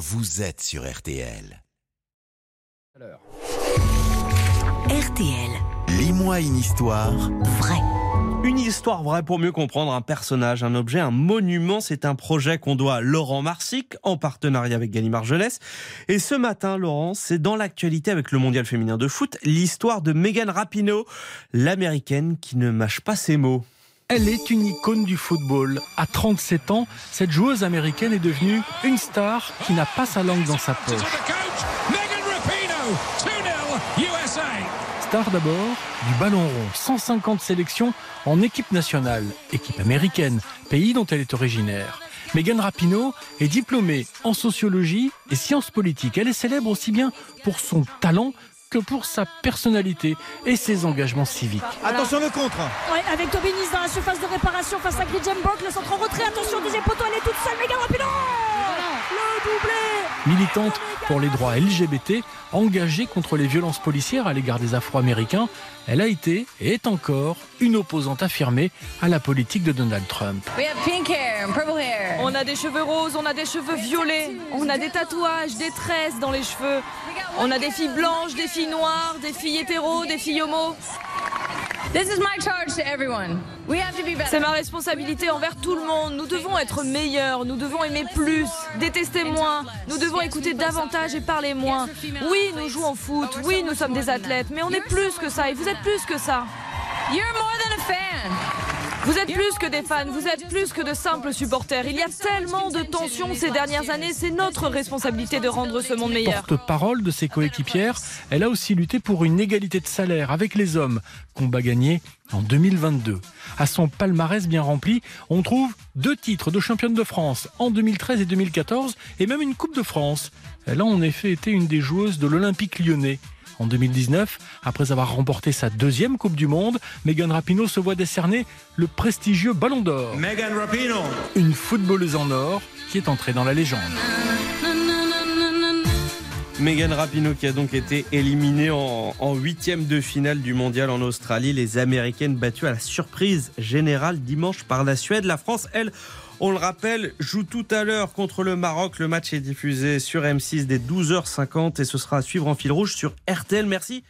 vous êtes sur RTL. RTL, Lis-moi une histoire vrai. Une histoire vraie pour mieux comprendre un personnage, un objet, un monument. C'est un projet qu'on doit à Laurent Marsic en partenariat avec Gallimard Jeunesse. Et ce matin, Laurent, c'est dans l'actualité avec le mondial féminin de foot, l'histoire de Megan Rapinoe, l'américaine qui ne mâche pas ses mots. Elle est une icône du football. À 37 ans, cette joueuse américaine est devenue une star qui n'a pas sa langue dans sa poche. Star d'abord du ballon rond, 150 sélections en équipe nationale, équipe américaine, pays dont elle est originaire. Megan Rapinoe est diplômée en sociologie et sciences politiques. Elle est célèbre aussi bien pour son talent que pour sa personnalité et ses engagements civiques. Attention le contre. Ouais, avec Tobinis dans la surface de réparation face à Gridjem Borg, le centre en retrait, attention deuxième poteau, elle est toute seule, Le doublé militante pour les droits LGBT, engagée contre les violences policières à l'égard des Afro-Américains, elle a été et est encore une opposante affirmée à la politique de Donald Trump. We have pink hair and purple hair. On a des cheveux roses, on a des cheveux violets, on a des tatouages, des tresses dans les cheveux. On a des filles blanches, des filles noires, des filles hétéros, des filles homos. C'est ma responsabilité envers tout le monde. Nous devons être meilleurs, nous devons aimer plus, détester moins, nous devons écouter davantage et parler moins. Oui, nous jouons au foot, oui, nous sommes des athlètes, mais on est plus que ça et vous êtes plus que ça. You're more than a fan. Vous êtes plus que des fans, vous êtes plus que de simples supporters. Il y a tellement de tensions ces dernières années, c'est notre responsabilité de rendre ce monde meilleur. Porte-parole de ses coéquipières, elle a aussi lutté pour une égalité de salaire avec les hommes, combat gagné en 2022. À son palmarès bien rempli, on trouve deux titres de championne de France en 2013 et 2014 et même une Coupe de France. Elle a en effet été une des joueuses de l'Olympique lyonnais. En 2019, après avoir remporté sa deuxième Coupe du Monde, Megan Rapinoe se voit décerner le prestigieux Ballon d'Or. Megan Rapinoe Une footballeuse en or qui est entrée dans la légende. Megan Rapinoe qui a donc été éliminée en en huitième de finale du mondial en Australie. Les Américaines battues à la surprise générale dimanche par la Suède. La France, elle, on le rappelle, joue tout à l'heure contre le Maroc. Le match est diffusé sur M6 dès 12h50 et ce sera à suivre en fil rouge sur RTL. Merci.